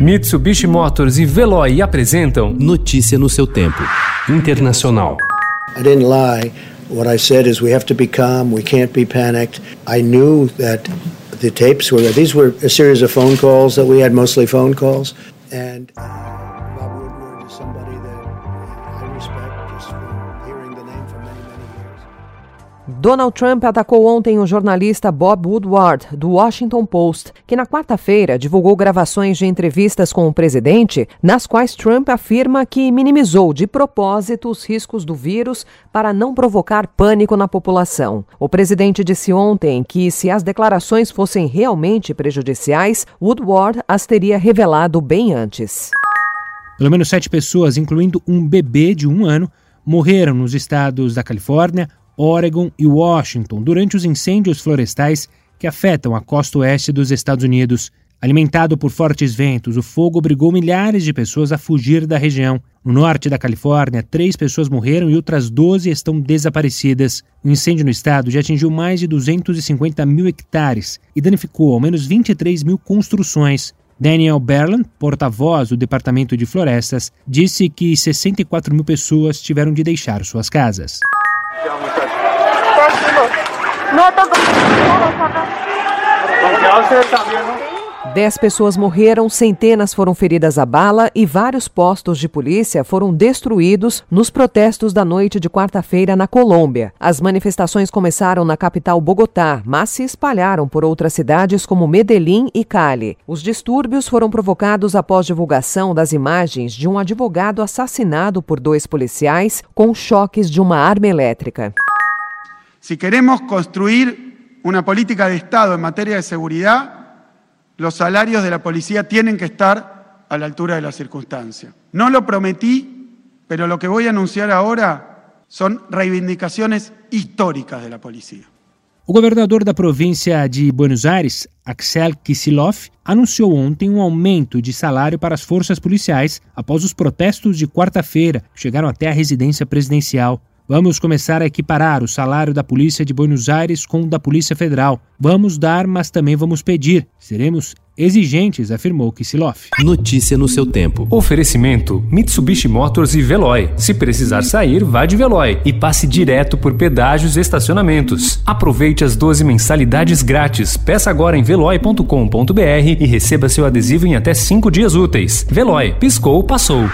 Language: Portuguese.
Mitsubishi Motors e Veloy apresentam Notícia no seu tempo. Internacional. I didn't lie. What I said is we have to be calm, we can't be panicked. I knew that the tapes were these were a series of phone calls that we had mostly phone calls and uh, Bob Woodward is somebody that I respect just for Donald Trump atacou ontem o jornalista Bob Woodward, do Washington Post, que na quarta-feira divulgou gravações de entrevistas com o presidente, nas quais Trump afirma que minimizou de propósito os riscos do vírus para não provocar pânico na população. O presidente disse ontem que, se as declarações fossem realmente prejudiciais, Woodward as teria revelado bem antes. Pelo menos sete pessoas, incluindo um bebê de um ano, morreram nos estados da Califórnia, Oregon e Washington durante os incêndios florestais que afetam a costa oeste dos Estados Unidos. Alimentado por fortes ventos, o fogo obrigou milhares de pessoas a fugir da região. No norte da Califórnia, três pessoas morreram e outras 12 estão desaparecidas. O incêndio no estado já atingiu mais de 250 mil hectares e danificou ao menos 23 mil construções. Daniel Berland, porta-voz do Departamento de Florestas, disse que 64 mil pessoas tiveram de deixar suas casas. Dez pessoas morreram, centenas foram feridas a bala e vários postos de polícia foram destruídos nos protestos da noite de quarta-feira na Colômbia. As manifestações começaram na capital Bogotá, mas se espalharam por outras cidades como Medellín e Cali. Os distúrbios foram provocados após divulgação das imagens de um advogado assassinado por dois policiais com choques de uma arma elétrica. Si queremos construir una política de Estado en materia de seguridad, los salarios de la policía tienen que estar a la altura de las circunstancias. No lo prometí, pero lo que voy a anunciar ahora son reivindicaciones históricas de la policía. O governador da província de Buenos Aires, Axel Kicillof, anunciou ontem um aumento de salário para as forças policiais após os protestos de quarta-feira, que chegaram até a residência presidencial. Vamos começar a equiparar o salário da Polícia de Buenos Aires com o da Polícia Federal. Vamos dar, mas também vamos pedir. Seremos exigentes, afirmou Kisilov. Notícia no seu tempo. Oferecimento: Mitsubishi Motors e Veloy. Se precisar sair, vá de Veloy e passe direto por pedágios e estacionamentos. Aproveite as 12 mensalidades grátis. Peça agora em veloy.com.br e receba seu adesivo em até 5 dias úteis. Veloy, piscou, passou.